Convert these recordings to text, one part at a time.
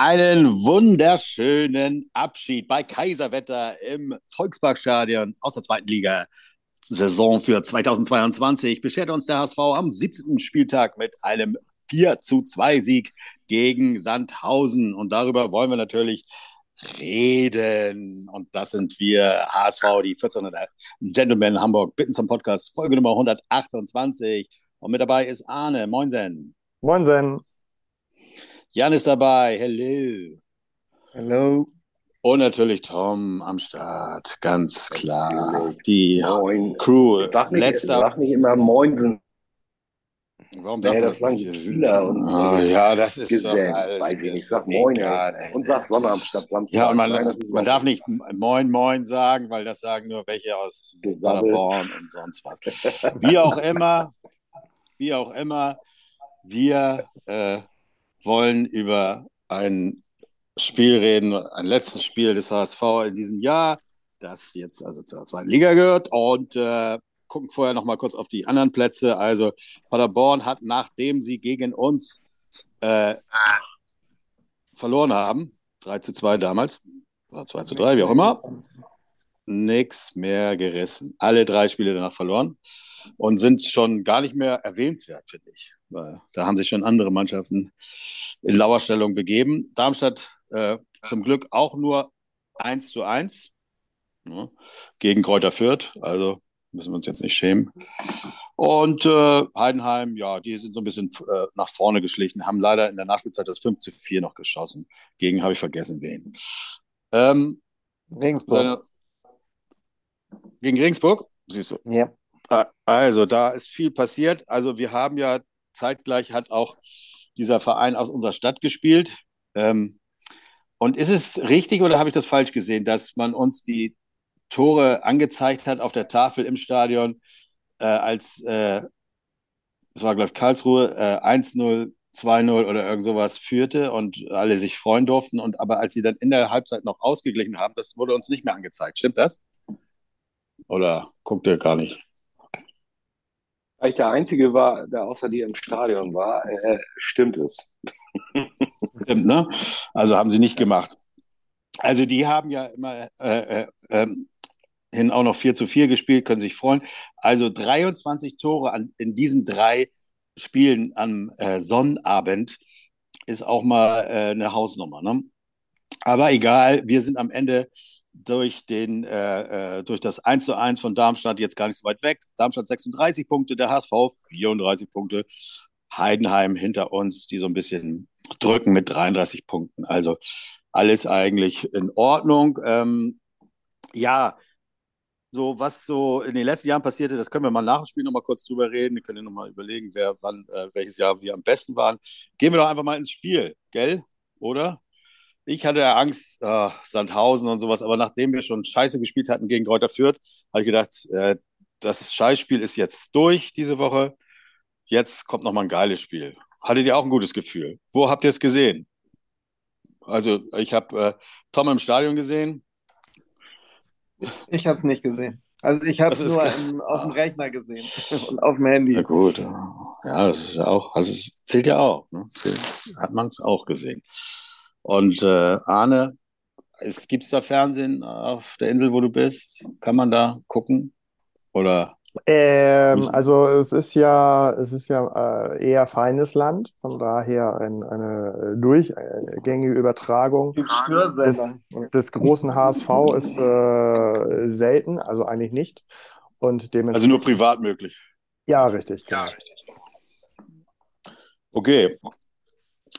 Einen wunderschönen Abschied bei Kaiserwetter im Volksparkstadion aus der zweiten Liga. Saison für 2022 beschert uns der HSV am 17. Spieltag mit einem 4 zu 2 Sieg gegen Sandhausen. Und darüber wollen wir natürlich reden. Und das sind wir, HSV, die 1400 Gentlemen Hamburg, bitten zum Podcast, Folge Nummer 128. Und mit dabei ist Arne. Moinsen. Moinsen. Jan ist dabei. Hello. Hello. Und natürlich Tom am Start, ganz klar. Die Moin. Crew. Sag nicht, letzter. Sag nicht immer Moinsen. Warum nee, das, nicht? Schüler und oh, ja, das ist doch alles. Weiß ich nicht. Sag Moin egal, und sag Sonnabend statt Samstag. Ja, und man, man darf nicht Moin Moin sagen, weil das sagen nur welche aus Paderborn und sonst was. Wie auch immer, wie auch immer, wir äh, wollen über ein Spiel reden, ein letztes Spiel des HSV in diesem Jahr, das jetzt also zur zweiten Liga gehört und äh, gucken vorher noch mal kurz auf die anderen Plätze. Also Paderborn hat, nachdem sie gegen uns äh, verloren haben, 3 zu 2 damals, oder 2 zu 3, wie auch immer, nichts mehr gerissen. Alle drei Spiele danach verloren und sind schon gar nicht mehr erwähnenswert, finde ich. Weil da haben sich schon andere Mannschaften in Lauerstellung begeben. Darmstadt äh, zum Glück auch nur 1 zu 1 ne, gegen Kräuter Fürth. Also müssen wir uns jetzt nicht schämen. Und äh, Heidenheim, ja, die sind so ein bisschen äh, nach vorne geschlichen, haben leider in der Nachspielzeit das 5 zu 4 noch geschossen. Gegen habe ich vergessen wen. Ähm, Regensburg. Seine, gegen Regensburg? Siehst du. Ja. Ah, also, da ist viel passiert. Also, wir haben ja zeitgleich hat auch dieser Verein aus unserer Stadt gespielt. Ähm, und ist es richtig oder habe ich das falsch gesehen, dass man uns die Tore angezeigt hat auf der Tafel im Stadion, äh, als, äh, das war, glaube ich, Karlsruhe, äh, 1-0, 2-0 oder irgend sowas führte und alle sich freuen durften. Und aber als sie dann in der Halbzeit noch ausgeglichen haben, das wurde uns nicht mehr angezeigt. Stimmt das? Oder guckt ihr gar nicht? Weil ich der Einzige war, der außer dir im Stadion war, äh, stimmt es. Stimmt, ne? Also haben sie nicht gemacht. Also die haben ja immer äh, äh, ähm, hin auch noch 4 zu 4 gespielt, können sich freuen. Also 23 Tore an, in diesen drei Spielen am äh, Sonnabend ist auch mal äh, eine Hausnummer. Ne? Aber egal, wir sind am Ende durch, den, äh, äh durch das 1 zu 1 von Darmstadt jetzt gar nicht so weit weg. Darmstadt 36 Punkte, der HSV 34 Punkte. Heidenheim hinter uns, die so ein bisschen drücken mit 33 Punkten. Also alles eigentlich in Ordnung. Ähm, ja, so was so in den letzten Jahren passierte, das können wir mal nach dem Spiel nochmal kurz drüber reden. Wir können nochmal überlegen, wer wann, äh, welches Jahr wir am besten waren. Gehen wir doch einfach mal ins Spiel, gell? Oder? Ich hatte ja Angst, äh, Sandhausen und sowas, aber nachdem wir schon scheiße gespielt hatten gegen Kräuter Fürth, habe ich gedacht, äh, das Scheißspiel ist jetzt durch diese Woche. Jetzt kommt nochmal ein geiles Spiel. Hattet ihr auch ein gutes Gefühl? Wo habt ihr es gesehen? Also, ich habe äh, Tom im Stadion gesehen. Ich habe es nicht gesehen. Also ich habe es nur im, auf dem Rechner gesehen und auf dem Handy. Ja gut, ja, das ist auch, also es zählt ja auch. Ne? Hat man es auch gesehen. Und äh, Arne, gibt es da Fernsehen auf der Insel, wo du bist? Kann man da gucken? Oder ähm, also es ist ja, es ist ja äh, eher feines Land, von daher ein, eine durchgängige Übertragung des, des, großen HSV ist äh, selten, also eigentlich nicht. Und dementsprechend, also nur privat möglich. Ja, richtig. Ja, genau. richtig. Okay,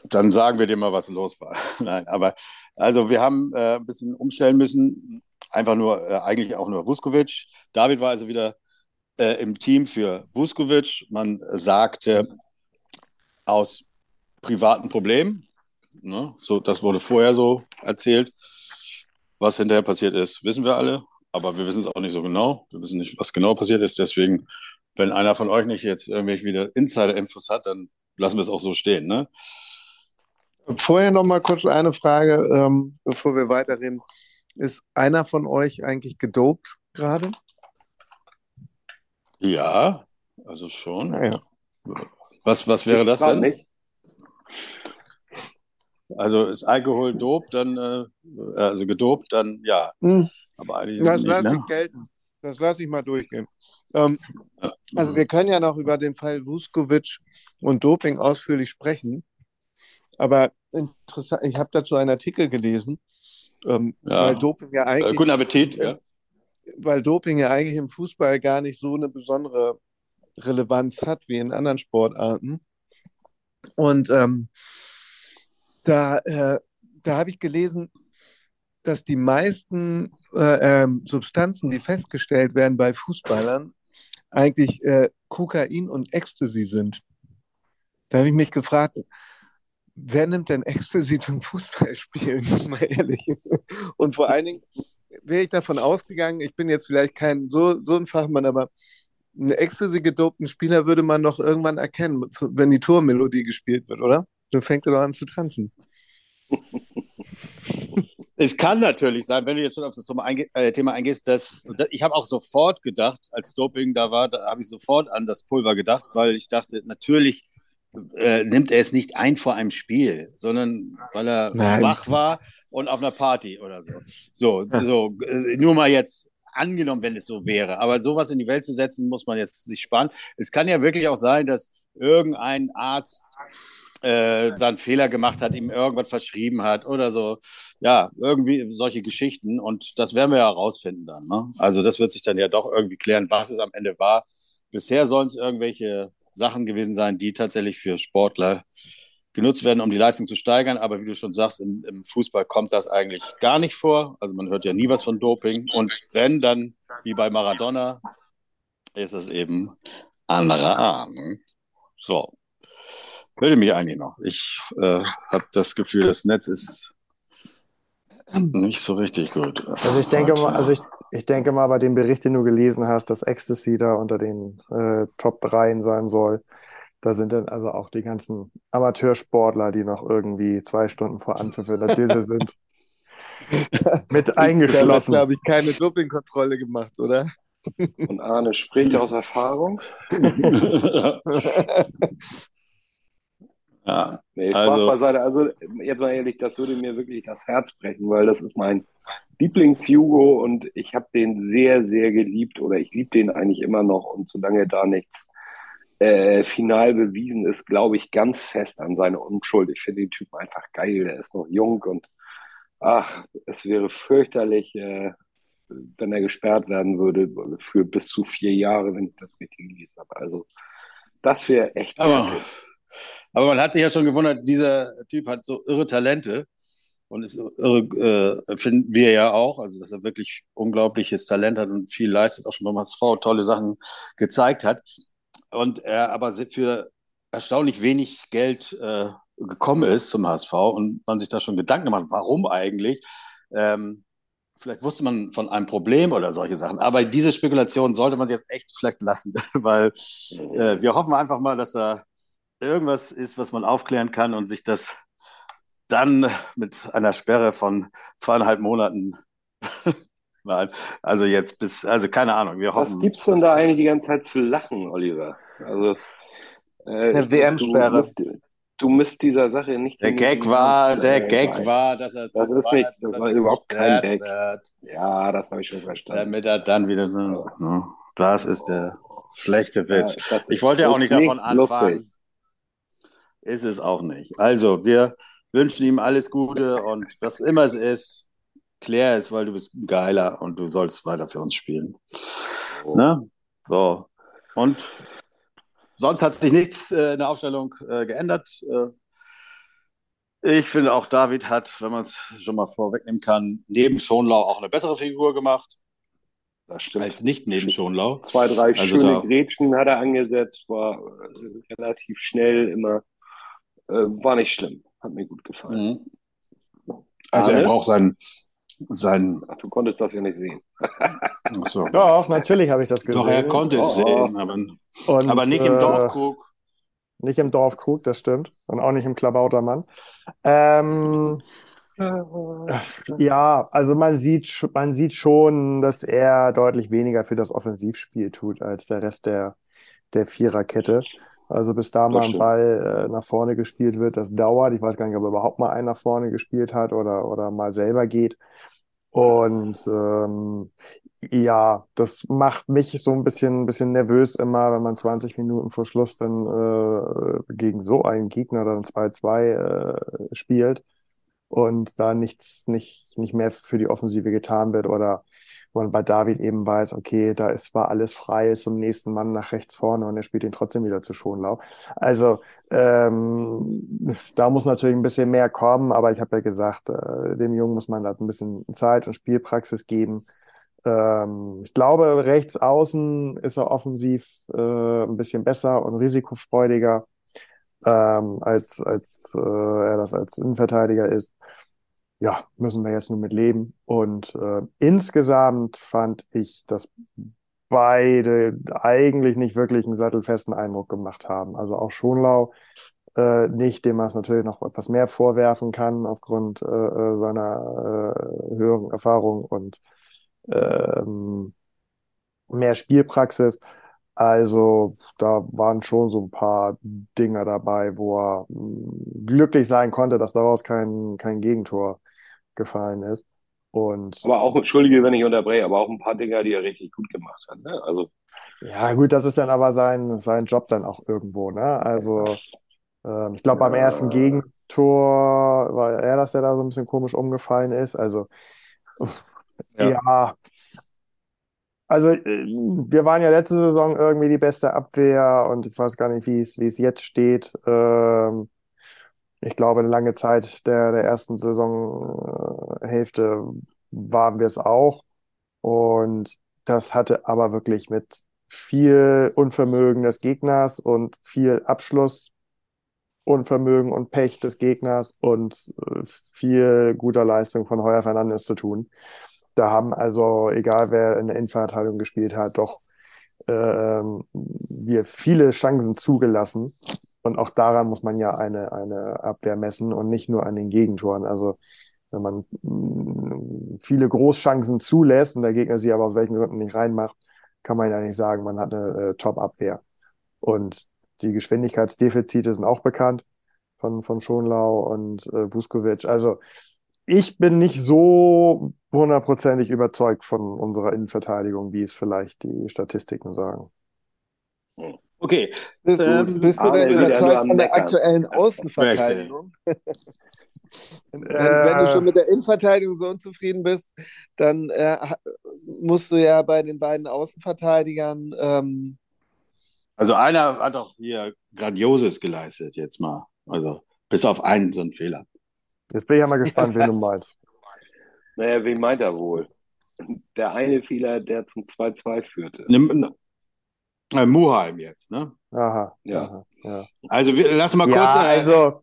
dann sagen wir dir mal, was los war. Nein, aber also wir haben äh, ein bisschen umstellen müssen. Einfach nur, äh, eigentlich auch nur Vuskovic. David war also wieder äh, im Team für Vuskovic. Man sagte aus privaten Problemen. Ne? So, das wurde vorher so erzählt. Was hinterher passiert ist, wissen wir alle, aber wir wissen es auch nicht so genau. Wir wissen nicht, was genau passiert ist. Deswegen, wenn einer von euch nicht jetzt irgendwelche wieder Insider-Infos hat, dann lassen wir es auch so stehen. Ne? Vorher noch mal kurz eine Frage, ähm, bevor wir weiterreden. Ist einer von euch eigentlich gedopt gerade? Ja, also schon. Ah, ja. Was, was wäre das denn? Nicht. Also ist Alkohol dopt, dann, äh, also gedopt, dann ja. Hm. Aber das lasse ne? ich gelten. Das lasse ich mal durchgehen. Ähm, also wir können ja noch über den Fall Vuskovic und Doping ausführlich sprechen. Aber interessant, ich habe dazu einen Artikel gelesen, ähm, ja. weil Doping ja eigentlich. Äh, guten Appetit, ja. Weil Doping ja eigentlich im Fußball gar nicht so eine besondere Relevanz hat wie in anderen Sportarten. Und ähm, da, äh, da habe ich gelesen, dass die meisten äh, ähm, Substanzen, die festgestellt werden bei Fußballern, eigentlich äh, Kokain und Ecstasy sind. Da habe ich mich gefragt, wer nimmt denn Ecstasy zum Fußballspielen? Mal ehrlich. Und vor allen Dingen wäre ich davon ausgegangen, ich bin jetzt vielleicht kein so, so ein Fachmann, aber einen Ecstasy gedopten Spieler würde man doch irgendwann erkennen, wenn die Tormelodie gespielt wird, oder? Dann fängt er doch an zu tanzen. Es kann natürlich sein, wenn du jetzt schon auf das äh, Thema eingehst, dass ich habe auch sofort gedacht, als Doping da war, da habe ich sofort an das Pulver gedacht, weil ich dachte, natürlich äh, nimmt er es nicht ein vor einem Spiel, sondern weil er Nein. schwach war und auf einer Party oder so. So, ja. so äh, nur mal jetzt angenommen, wenn es so wäre. Aber sowas in die Welt zu setzen, muss man jetzt sich sparen. Es kann ja wirklich auch sein, dass irgendein Arzt äh, dann Fehler gemacht hat, ihm irgendwas verschrieben hat oder so. Ja, irgendwie solche Geschichten. Und das werden wir ja herausfinden dann. Ne? Also das wird sich dann ja doch irgendwie klären, was es am Ende war. Bisher sollen es irgendwelche Sachen gewesen sein, die tatsächlich für Sportler genutzt werden, um die Leistung zu steigern. Aber wie du schon sagst, im, im, Fußball kommt das eigentlich gar nicht vor. Also man hört ja nie was von Doping. Und wenn dann, wie bei Maradona, ist es eben andere Ahnung. So. Würde mich eigentlich noch. Ich äh, habe das Gefühl, das Netz ist nicht so richtig gut. Also ich denke mal, also ich, ich denke mal, bei dem Bericht, den du gelesen hast, dass Ecstasy da unter den äh, Top 3 sein soll, da sind dann also auch die ganzen Amateursportler, die noch irgendwie zwei Stunden vor Anpfiff in der Dille sind, mit eingeschlossen. Da habe ich keine Dopingkontrolle gemacht, oder? Und Arne spricht aus Erfahrung. Ja, nee, Spaß also, beiseite. Also jetzt mal ehrlich, das würde mir wirklich das Herz brechen, weil das ist mein Lieblings-Hugo und ich habe den sehr, sehr geliebt oder ich liebe den eigentlich immer noch und solange da nichts äh, final bewiesen ist, glaube ich ganz fest an seine Unschuld. Ich finde den Typen einfach geil, der ist noch jung und ach, es wäre fürchterlich, äh, wenn er gesperrt werden würde für bis zu vier Jahre, wenn ich das richtig gelesen habe. Also das wäre echt. Aber, aber man hat sich ja schon gewundert, dieser Typ hat so irre Talente und ist irre, äh, finden wir ja auch, also dass er wirklich unglaubliches Talent hat und viel leistet, auch schon beim HSV tolle Sachen gezeigt hat. Und er aber für erstaunlich wenig Geld äh, gekommen ist zum HSV und man sich da schon Gedanken gemacht, warum eigentlich. Ähm, vielleicht wusste man von einem Problem oder solche Sachen. Aber diese Spekulation sollte man jetzt echt vielleicht lassen, weil äh, wir hoffen einfach mal, dass er irgendwas ist, was man aufklären kann und sich das dann mit einer Sperre von zweieinhalb Monaten Nein, also jetzt bis, also keine Ahnung. Wir hoffen, Was gibt's denn da eigentlich die ganze Zeit zu lachen, Oliver? Also äh, eine WM-Sperre. Du, du misst dieser Sache nicht. Der Gag war, der Gag war, dass er das ist nicht, das war überhaupt kein Gag. Wird, ja, das habe ich schon verstanden. Damit er dann wieder so, ne, das ist der schlechte Witz. Ja, ich wollte ja auch nicht davon anfangen. Lustig ist es auch nicht. Also, wir wünschen ihm alles Gute und was immer es ist, klär es, weil du bist ein Geiler und du sollst weiter für uns spielen. Oh. Ne? So. Und sonst hat sich nichts äh, in der Aufstellung äh, geändert. Äh, ich finde auch David hat, wenn man es schon mal vorwegnehmen kann, neben Schonlau auch eine bessere Figur gemacht. Das stimmt. Als nicht neben Schonlau. Zwei, drei also schöne da, Grätschen hat er angesetzt, war äh, relativ schnell immer äh, war nicht schlimm. Hat mir gut gefallen. Mhm. Also Arne? er braucht seinen. seinen Ach, du konntest das ja nicht sehen. Ach so. Doch, natürlich habe ich das gesehen. Doch, er konnte es oh, sehen, aber, Und, aber nicht im äh, Dorfkrug. Nicht im Dorfkrug, das stimmt. Und auch nicht im Klabautermann. Ähm, ja, also man sieht, man sieht schon, dass er deutlich weniger für das Offensivspiel tut als der Rest der, der Viererkette. Also bis da mal ein Ball äh, nach vorne gespielt wird, das dauert. Ich weiß gar nicht, ob überhaupt mal einen nach vorne gespielt hat oder, oder mal selber geht. Und ähm, ja, das macht mich so ein bisschen, ein bisschen nervös immer, wenn man 20 Minuten vor Schluss dann äh, gegen so einen Gegner dann 2-2 äh, spielt und da nichts, nicht, nicht mehr für die Offensive getan wird oder man bei David eben weiß, okay, da ist zwar alles frei zum nächsten Mann nach rechts vorne und er spielt ihn trotzdem wieder zu Schonlau. Also ähm, da muss natürlich ein bisschen mehr kommen, aber ich habe ja gesagt, äh, dem Jungen muss man da ein bisschen Zeit und Spielpraxis geben. Ähm, ich glaube, rechts außen ist er offensiv äh, ein bisschen besser und risikofreudiger, ähm, als, als äh, er das als Innenverteidiger ist ja, müssen wir jetzt nur mit leben. Und äh, insgesamt fand ich, dass beide eigentlich nicht wirklich einen sattelfesten Eindruck gemacht haben. Also auch Schonlau äh, nicht, dem man es natürlich noch etwas mehr vorwerfen kann aufgrund äh, äh seiner äh, höheren Erfahrung und ähm, mehr Spielpraxis. Also da waren schon so ein paar Dinge dabei, wo er mh, hm, glücklich sein konnte, dass daraus kein, kein Gegentor gefallen ist. Und aber auch, entschuldige, wenn ich unterbreche, aber auch ein paar Dinge, die er richtig gut gemacht hat. Ne? Also, ja, gut, das ist dann aber sein, sein Job dann auch irgendwo. Ne? Also, äh, ich glaube, beim ersten Gegentor war er das, der da so ein bisschen komisch umgefallen ist. Also, ja. ja. Also, äh, wir waren ja letzte Saison irgendwie die beste Abwehr und ich weiß gar nicht, wie es, wie es jetzt steht. Ähm, ich glaube, eine lange Zeit der, der ersten Saisonhälfte waren wir es auch. Und das hatte aber wirklich mit viel Unvermögen des Gegners und viel Abschlussunvermögen und Pech des Gegners und äh, viel guter Leistung von Heuer Fernandes zu tun. Da haben also, egal wer in der Innenverteidigung gespielt hat, doch äh, wir viele Chancen zugelassen. Und auch daran muss man ja eine, eine Abwehr messen und nicht nur an den Gegentoren. Also wenn man mm, viele Großchancen zulässt und der Gegner sie aber aus welchen Gründen nicht reinmacht, kann man ja nicht sagen, man hat eine äh, Top-Abwehr. Und die Geschwindigkeitsdefizite sind auch bekannt von, von Schonlau und äh, Vuskovic. Also ich bin nicht so hundertprozentig überzeugt von unserer Innenverteidigung, wie es vielleicht die Statistiken sagen. Okay. Bist, ähm, bist du denn überzeugt von der aktuellen Außenverteidigung? wenn, wenn, du schon mit der Innenverteidigung so unzufrieden bist, dann äh, musst du ja bei den beiden Außenverteidigern. Ähm, also einer hat auch hier Grandioses geleistet, jetzt mal. Also bis auf einen so einen Fehler. Jetzt bin ich ja mal gespannt, wen du meinst. Naja, wen meint er wohl? Der eine Fehler, der zum 2-2 führte. Nimm, äh, Muheim jetzt, ne? Aha. Ja. Aha, ja. Also wir, lass mal kurz. Ja, äh, also,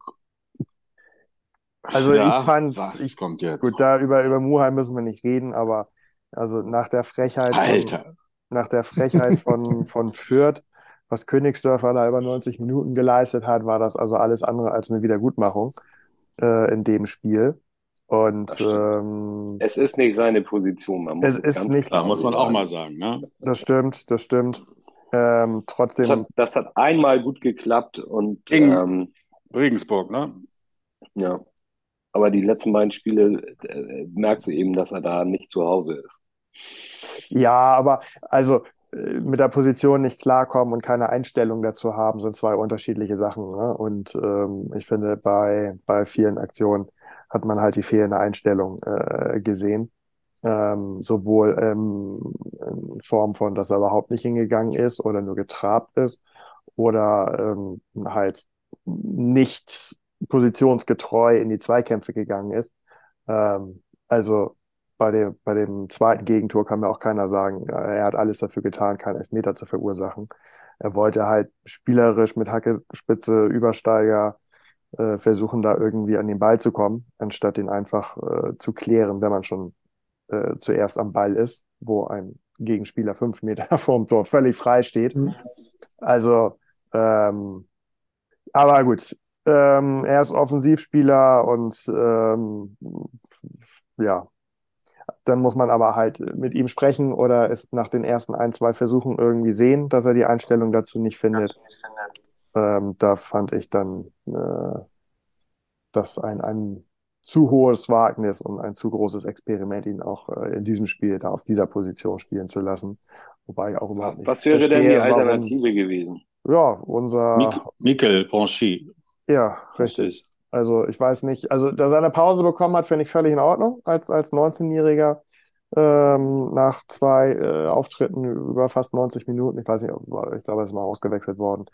also ja, ich fand. Was ich, kommt jetzt? Gut, da über, über Muheim müssen wir nicht reden, aber also nach der Frechheit. Alter. Von, nach der Frechheit von, von Fürth, was Königsdörfer da über 90 Minuten geleistet hat, war das also alles andere als eine Wiedergutmachung äh, in dem Spiel. Und ähm, es ist nicht seine Position, man muss es, es ist nicht, klar muss man auch mal sagen, ne? Das stimmt, das stimmt. Ähm, trotzdem. Das hat, das hat, einmal gut geklappt und gegen ähm, Regensburg, ne? Ja. Aber die letzten beiden Spiele äh, merkst du eben, dass er da nicht zu Hause ist. Ja, aber also äh, mit der Position nicht klarkommen und keine Einstellung dazu haben, sind zwei unterschiedliche Sachen. Ne? Und ähm, ich finde, bei, bei vielen Aktionen hat man halt die fehlende Einstellung äh, gesehen ähm, sowohl ähm, in Form von, dass er überhaupt nicht hingegangen ist oder nur getrabt ist oder ähm, halt nicht positionsgetreu in die Zweikämpfe gegangen ist. Ähm, also bei dem, bei dem zweiten Gegentor kann mir auch keiner sagen, er hat alles dafür getan, keinen Elfmeter zu verursachen. Er wollte halt spielerisch mit Hacke, Spitze, Übersteiger äh, versuchen, da irgendwie an den Ball zu kommen, anstatt ihn einfach äh, zu klären, wenn man schon äh, zuerst am Ball ist, wo ein Gegenspieler fünf Meter vorm Tor völlig frei steht. Mhm. Also, ähm, aber gut, ähm, er ist Offensivspieler und ähm, ja, dann muss man aber halt mit ihm sprechen oder es nach den ersten ein, zwei Versuchen irgendwie sehen, dass er die Einstellung dazu nicht findet. ähm, da fand ich dann äh, das ein, ein zu hohes Wagnis und ein zu großes Experiment, ihn auch äh, in diesem Spiel da auf dieser Position spielen zu lassen. Wobei ich auch überhaupt nicht. Was wäre verstehe, denn die Alternative warum, gewesen? Ja, unser. Mik Mikkel Bonchy. Ja, richtig. Also ich weiß nicht, also dass er eine Pause bekommen hat, finde ich völlig in Ordnung als, als 19-Jähriger ähm, nach zwei äh, Auftritten über fast 90 Minuten. Ich weiß nicht, ich glaube, er ist mal ausgewechselt worden.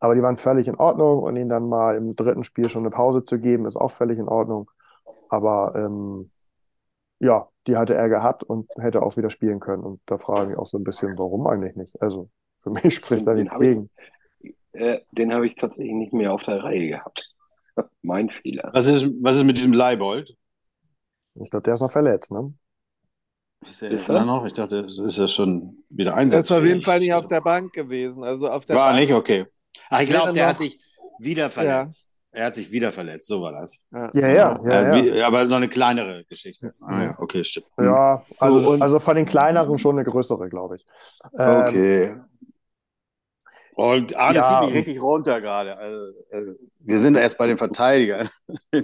Aber die waren völlig in Ordnung und ihn dann mal im dritten Spiel schon eine Pause zu geben, ist auch völlig in Ordnung. Aber ähm, ja, die hatte er gehabt und hätte auch wieder spielen können. Und da frage ich mich auch so ein bisschen, warum eigentlich nicht? Also für mich spricht da nichts gegen. Ich, äh, den habe ich tatsächlich nicht mehr auf der Reihe gehabt. mein Fehler. Was ist, was ist mit diesem Leibold? Ich glaube, der ist noch verletzt, ne? Ist er, ist er noch? Ich dachte, ist er schon wieder einsatzfähig. Er ist auf jeden Fall nicht auf der Bank gewesen. Also auf der War Bank. nicht, okay. Ach, ich glaube, der hat sich wieder verletzt. Ja. Er hat sich wieder verletzt, so war das. Ja, ja. ja, ja, äh, wie, aber so eine kleinere Geschichte. Ah ja, okay, stimmt. Ja, also, also von den kleineren schon eine größere, glaube ich. Ähm, okay. Und Arne ja, zieht mich richtig runter gerade. Also, also, wir sind erst bei den Verteidigern.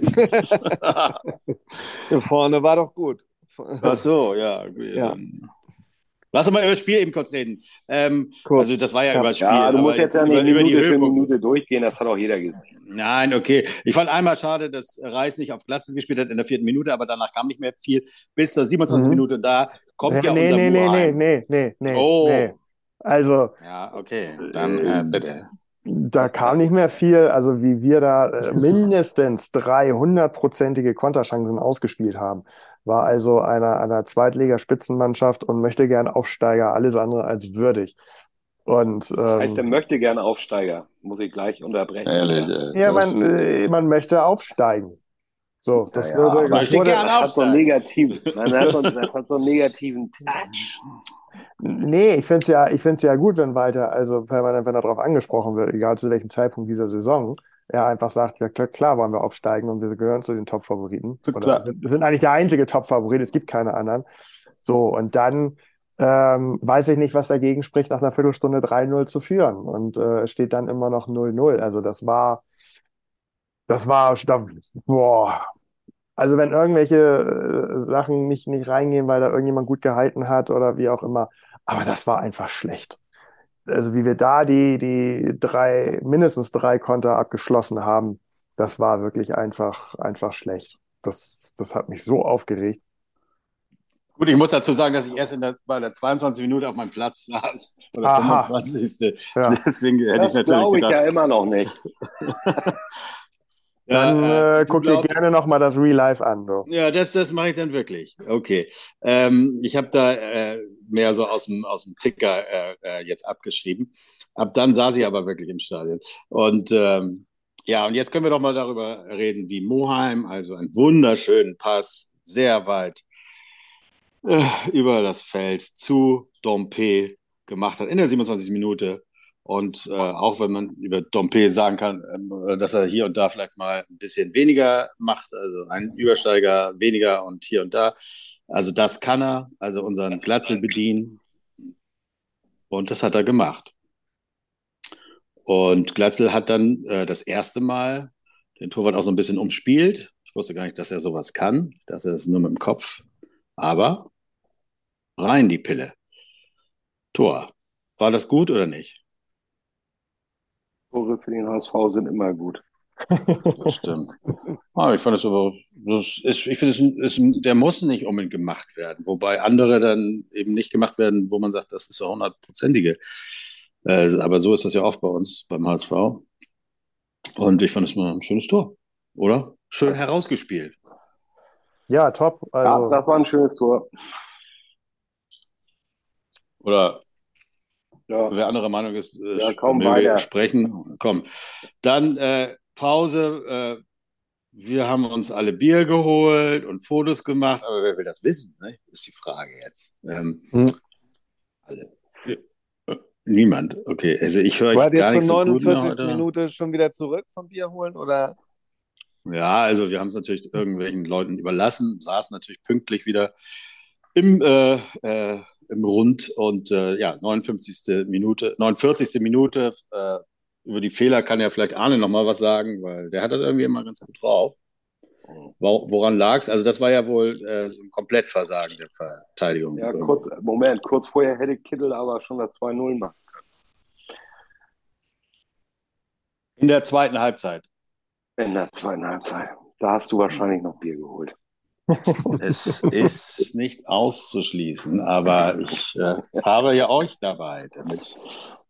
Vorne war doch gut. Ach so, ja. ja. Lass uns mal über das Spiel eben kurz reden. Ähm, kurz. Also das war ja, ja. über das Spiel. Ja, du musst jetzt ja nicht über, über die Minute durchgehen, das hat auch jeder gesehen. Nein, okay. Ich fand einmal schade, dass Reis nicht auf Glatzel gespielt hat in der vierten Minute, aber danach kam nicht mehr viel. Bis zur 27. Mhm. Minute da kommt ja, ja nee, unser nee, nee, nee, nee, nee, Oh. Nee. Also. Ja, okay. Dann äh, bitte. Da kam nicht mehr viel, also wie wir da äh, mindestens drei hundertprozentige Konterchancen ausgespielt haben war also einer, einer Zweitligaspitzenmannschaft und möchte gern Aufsteiger, alles andere als würdig. Und, ähm, das heißt, er möchte gerne Aufsteiger, muss ich gleich unterbrechen. Ehrlich, ja, ja man, äh, man möchte aufsteigen. So, das ja, würde, ja, möchte wurde, das hat so einen negativen, das, hat so, das hat so einen negativen Touch. Nee, ich finde es ja, ja gut, wenn weiter, also wenn, man, wenn er darauf angesprochen wird, egal zu welchem Zeitpunkt dieser Saison, er einfach sagt, ja klar, klar wollen wir aufsteigen und wir gehören zu den Top-Favoriten. Oder sind, sind eigentlich der einzige Top-Favorit, es gibt keine anderen. So, und dann ähm, weiß ich nicht, was dagegen spricht, nach einer Viertelstunde 3-0 zu führen. Und äh, es steht dann immer noch 0-0. Also das war, das war, boah. Also wenn irgendwelche äh, Sachen nicht, nicht reingehen, weil da irgendjemand gut gehalten hat oder wie auch immer. Aber das war einfach schlecht also wie wir da die, die drei, mindestens drei Konter abgeschlossen haben, das war wirklich einfach, einfach schlecht. Das, das hat mich so aufgeregt. Gut, ich muss dazu sagen, dass ich erst in der, bei der 22 Minute auf meinem Platz saß. Oder Aha. 25. Ja. Deswegen hätte das ich natürlich glaube ich ja immer noch nicht. Dann äh, äh, guck dir gerne nochmal das Real Life an. Du. Ja, das, das mache ich dann wirklich. Okay. Ähm, ich habe da äh, mehr so aus dem, aus dem Ticker äh, äh, jetzt abgeschrieben. Ab dann saß ich aber wirklich im Stadion. Und ähm, ja, und jetzt können wir doch mal darüber reden, wie Moheim, also einen wunderschönen Pass, sehr weit äh, über das Feld zu Dompe gemacht hat in der 27. Minute. Und äh, auch wenn man über Dompe sagen kann, äh, dass er hier und da vielleicht mal ein bisschen weniger macht, also ein Übersteiger weniger und hier und da. Also das kann er, also unseren Glatzel bedienen. Und das hat er gemacht. Und Glatzel hat dann äh, das erste Mal den Torwart auch so ein bisschen umspielt. Ich wusste gar nicht, dass er sowas kann. Ich dachte, das ist nur mit dem Kopf. Aber rein die Pille. Tor. War das gut oder nicht? Tore für den HSV sind immer gut. Das stimmt. Ah, ich fand es aber, das ist, ich finde, es ist, der muss nicht unbedingt gemacht werden, wobei andere dann eben nicht gemacht werden, wo man sagt, das ist ja hundertprozentige. Äh, aber so ist das ja oft bei uns beim HSV. Und ich fand es mal ein schönes Tor, oder? Schön herausgespielt. Ja, top. Also, ja, das war ein schönes Tor. Oder ja. Wer andere Meinung ist, äh, ja, kaum wir sprechen. Komm. Dann äh, Pause. Äh, wir haben uns alle Bier geholt und Fotos gemacht, aber wer will das wissen? Ne? Ist die Frage jetzt. Ähm, hm. Alle. Äh, niemand. Okay, also ich höre War gar nicht so 49 gut Minute schon wieder zurück vom Bier holen oder? Ja, also wir haben es natürlich irgendwelchen Leuten überlassen, saßen natürlich pünktlich wieder im äh, äh, im Rund und äh, ja, 59. Minute, 49. Minute, äh, über die Fehler kann ja vielleicht Arne noch mal was sagen, weil der hat das irgendwie immer ganz gut drauf. Woran lag es? Also das war ja wohl äh, so ein Komplettversagen der Verteidigung. Ja, kurz, Moment, kurz vorher hätte Kittel aber schon das 2-0 machen können. In der zweiten Halbzeit. In der zweiten Halbzeit. Da hast du wahrscheinlich noch Bier geholt. Es ist nicht auszuschließen, aber ich äh, habe ja euch dabei, damit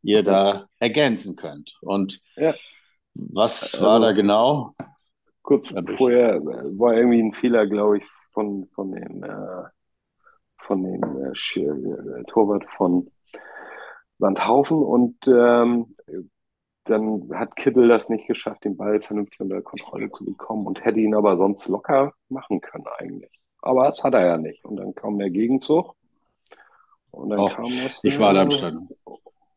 ihr da ergänzen könnt. Und ja. was also, war da genau? Kurz vorher war irgendwie ein Fehler, glaube ich, von, von dem, äh, von dem äh, äh, Torwart von Sandhaufen und ähm, dann hat Kittel das nicht geschafft, den Ball vernünftig unter Kontrolle zu bekommen und hätte ihn aber sonst locker machen können eigentlich. Aber das hat er ja nicht. Und dann kam der Gegenzug. Und dann Och, kam das. Ich war da im Stand.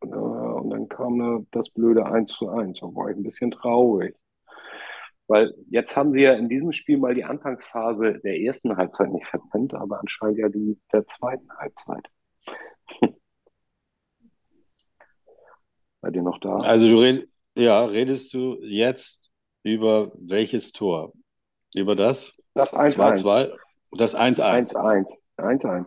Und dann kam das blöde 1 zu 1. Da war ich ein bisschen traurig. Weil jetzt haben sie ja in diesem Spiel mal die Anfangsphase der ersten Halbzeit nicht verpennt, aber anscheinend ja die der zweiten Halbzeit. Seid ihr noch da? Also du red, ja, redest du jetzt über welches Tor? Über das? Das 1-1. Das 1-1. 1-1. 1-1.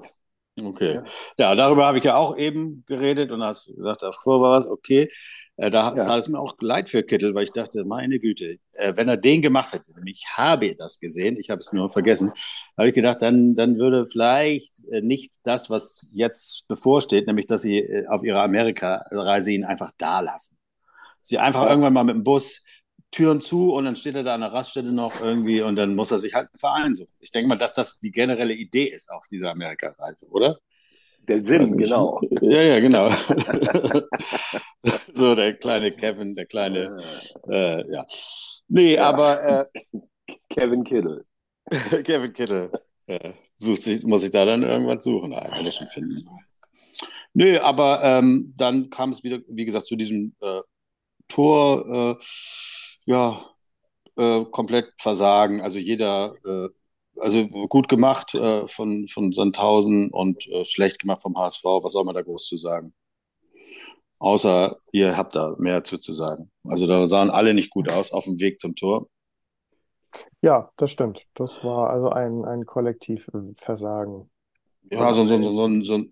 Okay. Ja, darüber habe ich ja auch eben geredet und hast gesagt, ach, war was, okay. Äh, da ja. tat es mir auch leid für Kittel, weil ich dachte, meine Güte, äh, wenn er den gemacht hätte, ich habe das gesehen, ich habe es nur vergessen, habe ich gedacht, dann, dann würde vielleicht äh, nicht das, was jetzt bevorsteht, nämlich dass sie äh, auf ihrer Amerika-Reise ihn einfach da lassen. Sie einfach ja. irgendwann mal mit dem Bus Türen zu und dann steht er da an der Raststätte noch irgendwie und dann muss er sich halt einen Verein suchen. Ich denke mal, dass das die generelle Idee ist auf dieser Amerika-Reise, oder? Der Sinn, genau. Ja, ja, genau. so, der kleine Kevin, der kleine, äh, ja. Nee, ja. aber. Äh, Kevin Kittle. Kevin Kittle. Äh, sucht sich, muss ich da dann irgendwas suchen, eigentlich schon finden. Nö, aber ähm, dann kam es wieder, wie gesagt, zu diesem äh, Tor, äh, ja, äh, komplett versagen. Also jeder äh, also gut gemacht äh, von, von Sandhausen und äh, schlecht gemacht vom HSV. Was soll man da groß zu sagen? Außer ihr habt da mehr zu, zu sagen. Also da sahen alle nicht gut aus auf dem Weg zum Tor. Ja, das stimmt. Das war also ein, ein Kollektivversagen. Ja, so, so, so, so,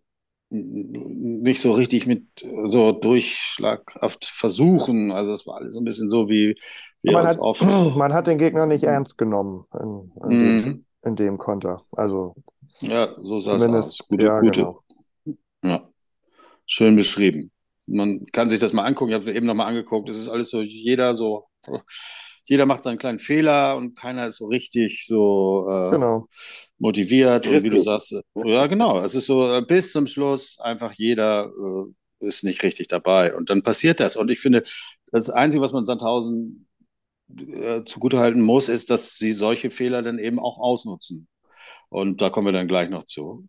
nicht so richtig mit so durchschlaghaft versuchen. Also es war alles so ein bisschen so wie, wie man, hat, oft. man hat den Gegner nicht ernst genommen in, in mhm. Dem, in dem Konter. Also ja, so sah es aus. Gute, ja, gute. Genau. Ja, schön beschrieben. Man kann sich das mal angucken. Ich habe eben noch mal angeguckt. Es ist alles so, jeder so, jeder macht seinen kleinen Fehler und keiner ist so richtig so äh, genau. motiviert. Und wie du sagst, ja genau, es ist so äh, bis zum Schluss einfach jeder äh, ist nicht richtig dabei. Und dann passiert das. Und ich finde, das Einzige, was man Sandhausen äh, zugutehalten muss, ist, dass sie solche Fehler dann eben auch ausnutzen. Und da kommen wir dann gleich noch zu.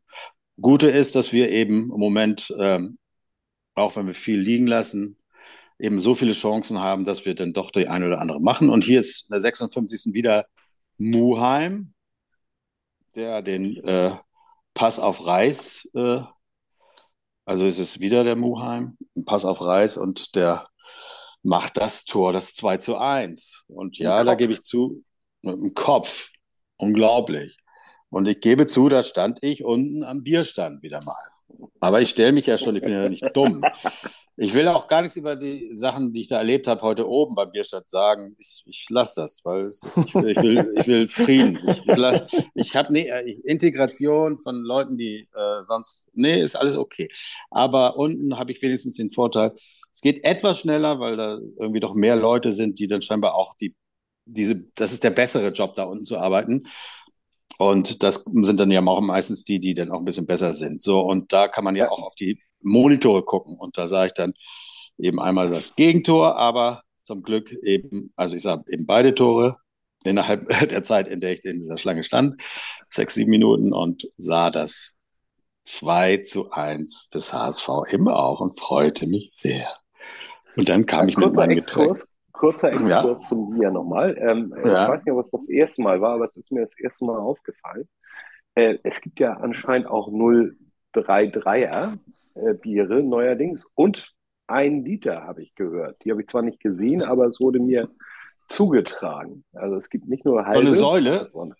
Gute ist, dass wir eben im Moment, ähm, auch wenn wir viel liegen lassen, eben so viele Chancen haben, dass wir dann doch die eine oder andere machen. Und hier ist in der 56. wieder Muheim, der den äh, Pass auf Reis, äh, also ist es wieder der Muheim, Pass auf Reis und der macht das Tor, das 2 zu 1. Und ja, da gebe ich zu, mit dem Kopf. Unglaublich. Und ich gebe zu, da stand ich unten am Bierstand wieder mal. Aber ich stelle mich ja schon, ich bin ja nicht dumm. Ich will auch gar nichts über die Sachen, die ich da erlebt habe, heute oben beim Bierstadt sagen. Ich, ich lasse das, weil ist, ich, will, ich, will, ich, will, Frieden. Ich, ich, ich habe ne, Integration von Leuten, die äh, sonst, nee, ist alles okay. Aber unten habe ich wenigstens den Vorteil, es geht etwas schneller, weil da irgendwie doch mehr Leute sind, die dann scheinbar auch die, diese, das ist der bessere Job, da unten zu arbeiten. Und das sind dann ja auch meistens die, die dann auch ein bisschen besser sind. So, und da kann man ja auch auf die Monitore gucken. Und da sah ich dann eben einmal das Gegentor, aber zum Glück eben, also ich sage eben beide Tore innerhalb der Zeit, in der ich in dieser Schlange stand, sechs, sieben Minuten und sah das 2 zu 1 des HSV immer auch und freute mich sehr. Und dann kam ich mit meinem Getränk. Kurzer Exkurs ja. zum Bier nochmal. Ähm, ja. Ich weiß nicht, ob es das erste Mal war, aber es ist mir das erste Mal aufgefallen. Äh, es gibt ja anscheinend auch 033er äh, Biere neuerdings und ein Liter, habe ich gehört. Die habe ich zwar nicht gesehen, aber es wurde mir zugetragen. Also es gibt nicht nur halbe. So eine Säule?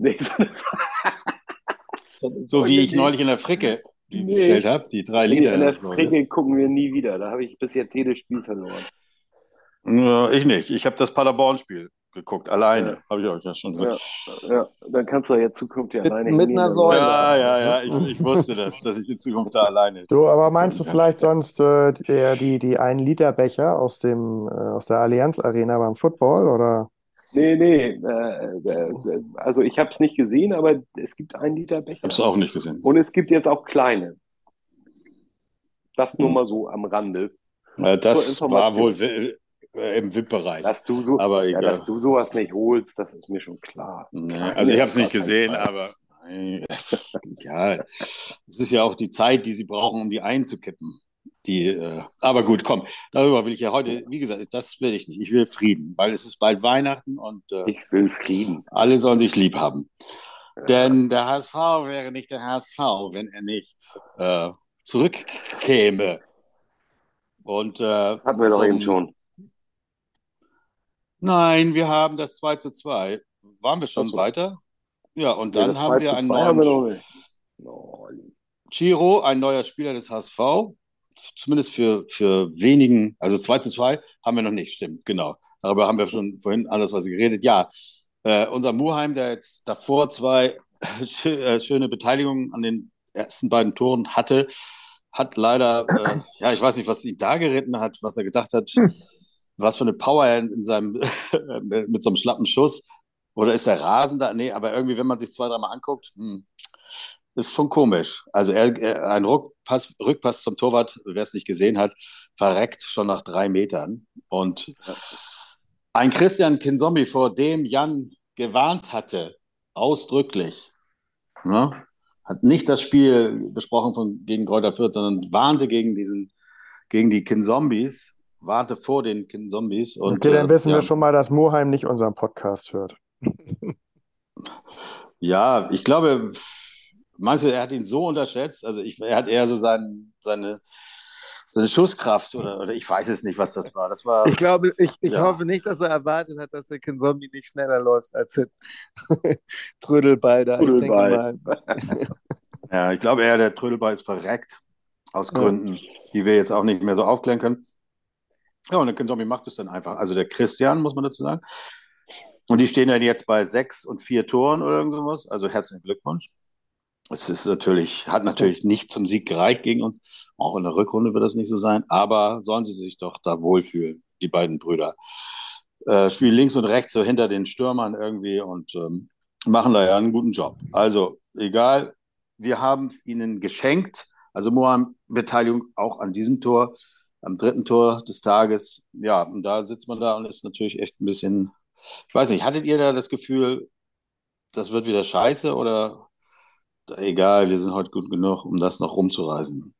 Nee, so eine Säule. so wie ich neulich in der Fricke nee. bestellt habe, die drei Liter. In der Fricke gucken wir nie wieder. Da habe ich bis jetzt jedes Spiel verloren. Ich nicht. Ich habe das Paderborn-Spiel geguckt, alleine. Ja. Habe ich euch ja schon gesagt. Ja, ja, dann kannst du ja zukünftig mit, alleine Mit einer Säule. Ja, ja, ja. Ich, ich, wusste das, dass ich in Zukunft da alleine. Du, aber meinst du vielleicht sonst äh, die, die 1-Liter-Becher aus, äh, aus der Allianz Arena beim Football oder? Nee, nee. Äh, äh, also ich habe es nicht gesehen, aber es gibt 1 Liter Becher. Ich habe es auch nicht gesehen. Und es gibt jetzt auch kleine. Das hm. nur mal so am Rande. Das war wohl äh, im VIP-Bereich. Dass du so, aber ja, dass du sowas nicht holst, das ist mir schon klar. Nee, also ich habe es nicht gesehen, aber egal. Es ist ja auch die Zeit, die sie brauchen, um die einzukippen. Die, äh, aber gut, komm, darüber will ich ja heute, wie gesagt, das will ich nicht. Ich will Frieden, weil es ist bald Weihnachten und äh, ich will Frieden. Alle sollen sich lieb haben. Ja. Denn der HSV wäre nicht der HSV, wenn er nicht äh, zurückkäme. Und, äh, das hatten wir doch eben schon. Nein, wir haben das 2 zu 2. Waren wir schon so. weiter? Ja, und dann ja, haben wir einen neuen. Oh. Chiro, ein neuer Spieler des HSV. Zumindest für, für wenigen, also 2 zu 2 haben wir noch nicht, stimmt, genau. Darüber haben wir schon vorhin alles, was geredet. Ja, äh, unser Muheim, der jetzt davor zwei äh, schöne Beteiligungen an den ersten beiden Toren hatte, hat leider, äh, ja, ich weiß nicht, was ihn da geritten hat, was er gedacht hat. Hm was für eine Power er in seinem, mit so einem schlappen Schuss. Oder ist der Rasen da? Nee, aber irgendwie, wenn man sich zwei, dreimal anguckt, hm, ist schon komisch. Also er, er, ein Rückpass, Rückpass zum Torwart, wer es nicht gesehen hat, verreckt schon nach drei Metern. Und ein Christian Kinzombie, vor dem Jan gewarnt hatte, ausdrücklich, ne, hat nicht das Spiel besprochen von, gegen Kräuter Fürth, sondern warnte gegen diesen, gegen die Kinzombies warte vor den Zombies. Und, okay, dann äh, wissen äh, ja. wir schon mal, dass Moheim nicht unseren Podcast hört. ja, ich glaube, meinst du, er hat ihn so unterschätzt? Also ich, er hat eher so sein, seine, seine Schusskraft oder, oder ich weiß es nicht, was das war. Das war ich glaube, ich, ich ja. hoffe nicht, dass er erwartet hat, dass der Zombie nicht schneller läuft als der Trödelball da. Trödelball. Ich ja, ich glaube eher, der Trödelball ist verreckt aus Gründen, ja. die wir jetzt auch nicht mehr so aufklären können. Ja, und der Kinzombie macht es dann einfach. Also der Christian, muss man dazu sagen. Und die stehen dann jetzt bei sechs und vier Toren oder irgendwas. Also herzlichen Glückwunsch. Es ist natürlich, hat natürlich nicht zum Sieg gereicht gegen uns. Auch in der Rückrunde wird das nicht so sein. Aber sollen sie sich doch da wohlfühlen, die beiden Brüder. Äh, spielen links und rechts so hinter den Stürmern irgendwie und ähm, machen da ja einen guten Job. Also egal, wir haben es ihnen geschenkt. Also Mohammed Beteiligung auch an diesem Tor am dritten Tor des Tages, ja, und da sitzt man da und ist natürlich echt ein bisschen, ich weiß nicht, hattet ihr da das Gefühl, das wird wieder scheiße oder egal, wir sind heute gut genug, um das noch rumzureisen?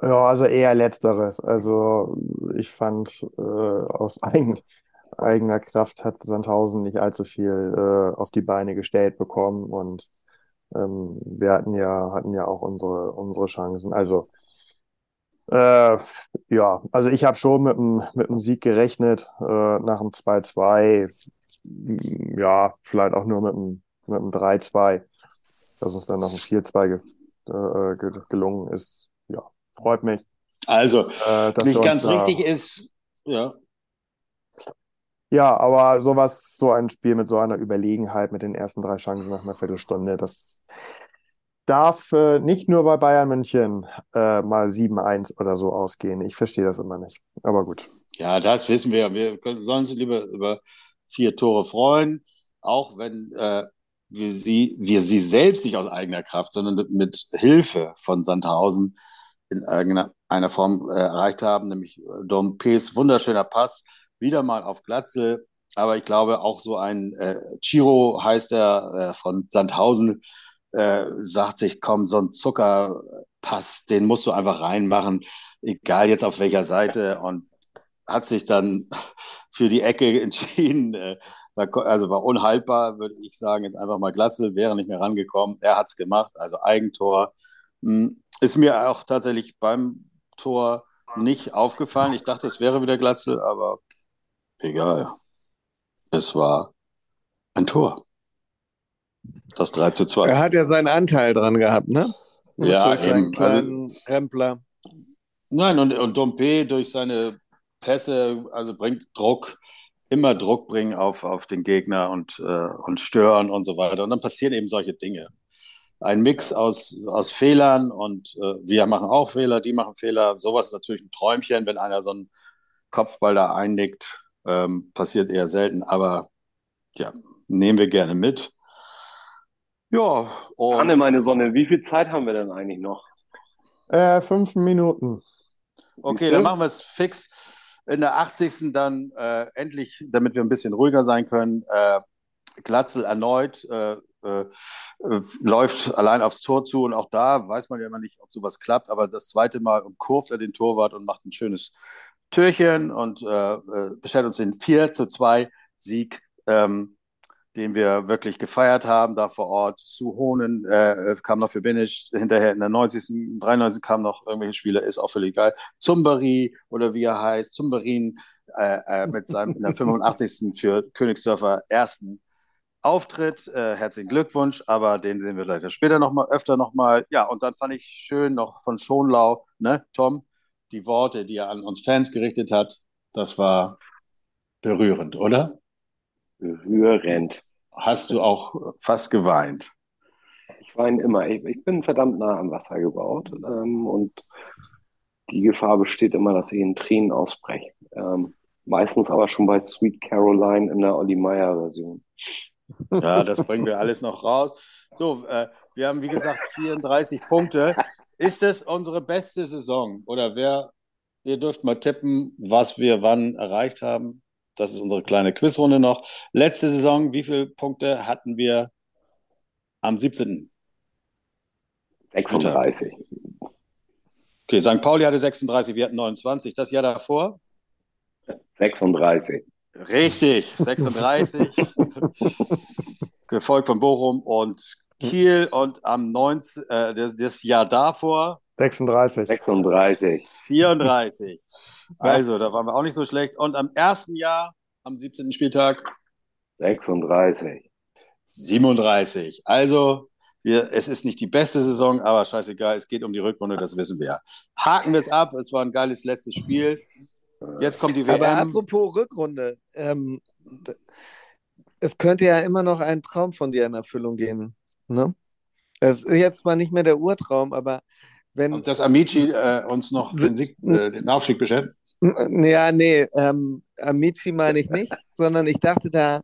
Ja, also eher letzteres. Also ich fand, äh, aus eigen, eigener Kraft hat Sandhausen nicht allzu viel äh, auf die Beine gestellt bekommen und ähm, wir hatten ja, hatten ja auch unsere, unsere Chancen. Also äh, ja, also ich habe schon mit einem mit dem Sieg gerechnet, äh, nach dem 2-2. Ja, vielleicht auch nur mit einem, mit einem 3-2, dass uns dann noch ein 4-2 ge äh, ge gelungen ist. Ja, freut mich. Also, äh, nicht ganz richtig ist, ja. Ja, aber sowas, so ein Spiel mit so einer Überlegenheit mit den ersten drei Chancen nach einer Viertelstunde, das darf äh, nicht nur bei Bayern München äh, mal 7-1 oder so ausgehen. Ich verstehe das immer nicht. Aber gut. Ja, das wissen wir. Wir sollen uns lieber über vier Tore freuen, auch wenn äh, wir, sie, wir sie selbst nicht aus eigener Kraft, sondern mit Hilfe von Sandhausen in irgendeiner Form äh, erreicht haben, nämlich Dompees wunderschöner Pass, wieder mal auf Glatze. Aber ich glaube, auch so ein äh, Chiro heißt er äh, von Sandhausen, äh, sagt sich, komm, so ein Zuckerpass, den musst du einfach reinmachen, egal jetzt auf welcher Seite. Und hat sich dann für die Ecke entschieden. Äh, also war unhaltbar, würde ich sagen, jetzt einfach mal Glatzel, wäre nicht mehr rangekommen. Er hat es gemacht, also Eigentor. Hm, ist mir auch tatsächlich beim Tor nicht aufgefallen. Ich dachte, es wäre wieder Glatzel, aber egal. Es war ein Tor. Das 3 zu 2. Er hat ja seinen Anteil dran gehabt, ne? Ja, durch eben. Kleinen also, Rempler. Nein, und, und Dompe durch seine Pässe, also bringt Druck, immer Druck bringen auf, auf den Gegner und, äh, und stören und so weiter. Und dann passieren eben solche Dinge. Ein Mix aus, aus Fehlern und äh, wir machen auch Fehler, die machen Fehler. Sowas ist natürlich ein Träumchen, wenn einer so einen Kopfball da einnickt. Ähm, passiert eher selten, aber ja, nehmen wir gerne mit. Ja, und. Anne, meine Sonne, wie viel Zeit haben wir denn eigentlich noch? Äh, fünf Minuten. Okay, dann machen wir es fix. In der 80. dann äh, endlich, damit wir ein bisschen ruhiger sein können, äh, Glatzel erneut äh, äh, läuft allein aufs Tor zu und auch da weiß man ja immer nicht, ob sowas klappt, aber das zweite Mal umkurvt er den Torwart und macht ein schönes Türchen und äh, äh bestellt uns den 4 zu 2 Sieg. Ähm, den wir wirklich gefeiert haben, da vor Ort. Zu Hohnen äh, kam noch für Binisch, hinterher in der 90., 93. kamen noch irgendwelche Spieler, ist auch völlig geil. Zumberi oder wie er heißt, Zumberin äh, äh, mit seinem in der 85. für Königsdörfer ersten Auftritt. Äh, herzlichen Glückwunsch, aber den sehen wir leider später nochmal, öfter nochmal. Ja, und dann fand ich schön noch von Schonlau, ne, Tom, die Worte, die er an uns Fans gerichtet hat, das war berührend, oder? Berührend hast du auch fast geweint? Ich weine immer. Ich, ich bin verdammt nah am Wasser gebaut ähm, und die Gefahr besteht immer, dass ich in Tränen ausbreche. Ähm, meistens aber schon bei Sweet Caroline in der Olli Meyer Version. Ja, das bringen wir alles noch raus. So, äh, wir haben wie gesagt 34 Punkte. Ist es unsere beste Saison? Oder wer, ihr dürft mal tippen, was wir wann erreicht haben? Das ist unsere kleine Quizrunde noch. Letzte Saison, wie viele Punkte hatten wir am 17.? 36. Okay, St. Pauli hatte 36, wir hatten 29. Das Jahr davor? 36. Richtig, 36. gefolgt von Bochum und Kiel und am 19, äh, das, das Jahr davor 36. 36. 34. Also, da waren wir auch nicht so schlecht. Und am ersten Jahr, am 17. Spieltag? 36. 37. Also, wir, es ist nicht die beste Saison, aber scheißegal, es geht um die Rückrunde, das wissen wir ja. Haken wir es ab, es war ein geiles letztes Spiel. Jetzt kommt die WM. Aber apropos Rückrunde, ähm, es könnte ja immer noch ein Traum von dir in Erfüllung gehen. Ne? Es ist jetzt zwar nicht mehr der Urtraum, aber wenn. Und dass Amici äh, uns noch den, Sieg, äh, den Aufstieg beschert? Ja, nee, ähm, Amici meine ich nicht, sondern ich dachte da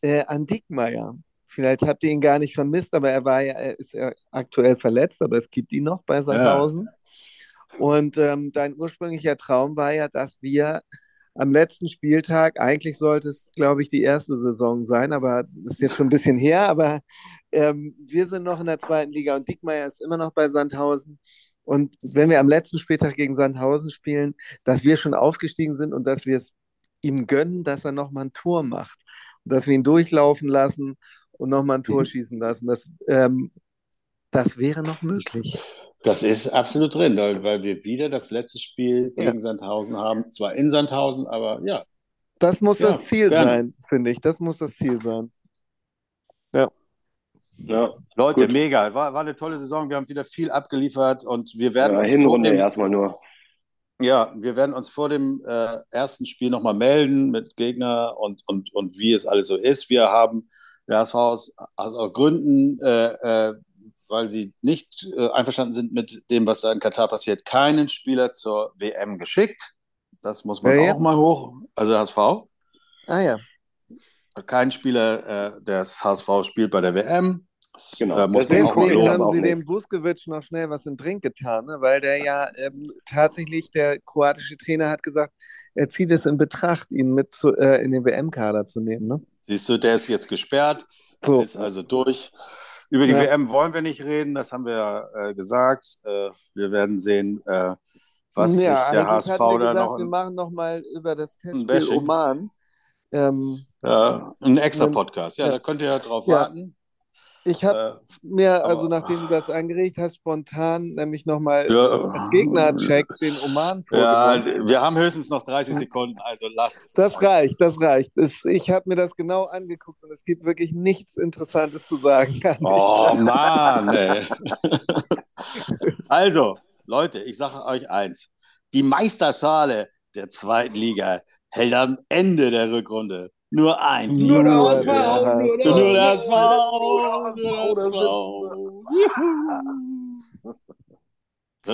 äh, an Diekmeyer. Vielleicht habt ihr ihn gar nicht vermisst, aber er war ja, er ist ja aktuell verletzt, aber es gibt ihn noch bei Sandhausen. Ja. Und ähm, dein ursprünglicher Traum war ja, dass wir am letzten Spieltag, eigentlich sollte es, glaube ich, die erste Saison sein, aber das ist jetzt schon ein bisschen her, aber ähm, wir sind noch in der zweiten Liga und Diekmeyer ist immer noch bei Sandhausen. Und wenn wir am letzten Spieltag gegen Sandhausen spielen, dass wir schon aufgestiegen sind und dass wir es ihm gönnen, dass er nochmal ein Tor macht. Und dass wir ihn durchlaufen lassen und nochmal ein Tor mhm. schießen lassen. Das, ähm, das wäre noch möglich. Das ist absolut drin, weil wir wieder das letzte Spiel gegen ja. Sandhausen haben. Zwar in Sandhausen, aber ja. Das muss ja, das Ziel gerne. sein, finde ich. Das muss das Ziel sein. Ja. Ja, Leute, gut. mega. War, war eine tolle Saison. Wir haben wieder viel abgeliefert und wir werden ja, uns Hinrunde dem, erstmal nur. Ja, wir werden uns vor dem äh, ersten Spiel nochmal melden mit Gegner und, und, und wie es alles so ist. Wir haben der HSV aus, aus Gründen, äh, äh, weil sie nicht äh, einverstanden sind mit dem, was da in Katar passiert, keinen Spieler zur WM geschickt. Das muss man Wer auch mal hoch. Also HSV. Ah ja. Kein Spieler äh, des HSV spielt bei der WM. Genau. Muss Deswegen haben sie dem Vuskovic noch schnell was in Drink getan, ne? weil der ja ähm, tatsächlich, der kroatische Trainer hat gesagt, er zieht es in Betracht, ihn mit zu, äh, in den WM-Kader zu nehmen. Ne? Siehst du, der ist jetzt gesperrt, so. ist also durch. Über die ja. WM wollen wir nicht reden, das haben wir ja äh, gesagt. Äh, wir werden sehen, äh, was ja, sich der HSV da gesagt, noch. Wir machen noch mal über das Testspiel Oman. Ähm, ja, ein extra Podcast, ja, da könnt ihr ja drauf warten. Ich habe äh, mir, also aber, nachdem du das angeregt hast, spontan nämlich nochmal ja, als Gegner-Check den Oman vorgenommen. Ja, wir haben höchstens noch 30 Sekunden, also lass es. Das reicht, das reicht. Es, ich habe mir das genau angeguckt und es gibt wirklich nichts Interessantes zu sagen. Oh Mann, ey. also, Leute, ich sage euch eins. Die Meisterschale der zweiten Liga hält am Ende der Rückrunde nur ein. Nur der HSV, nur der HSV. Nur der HSV.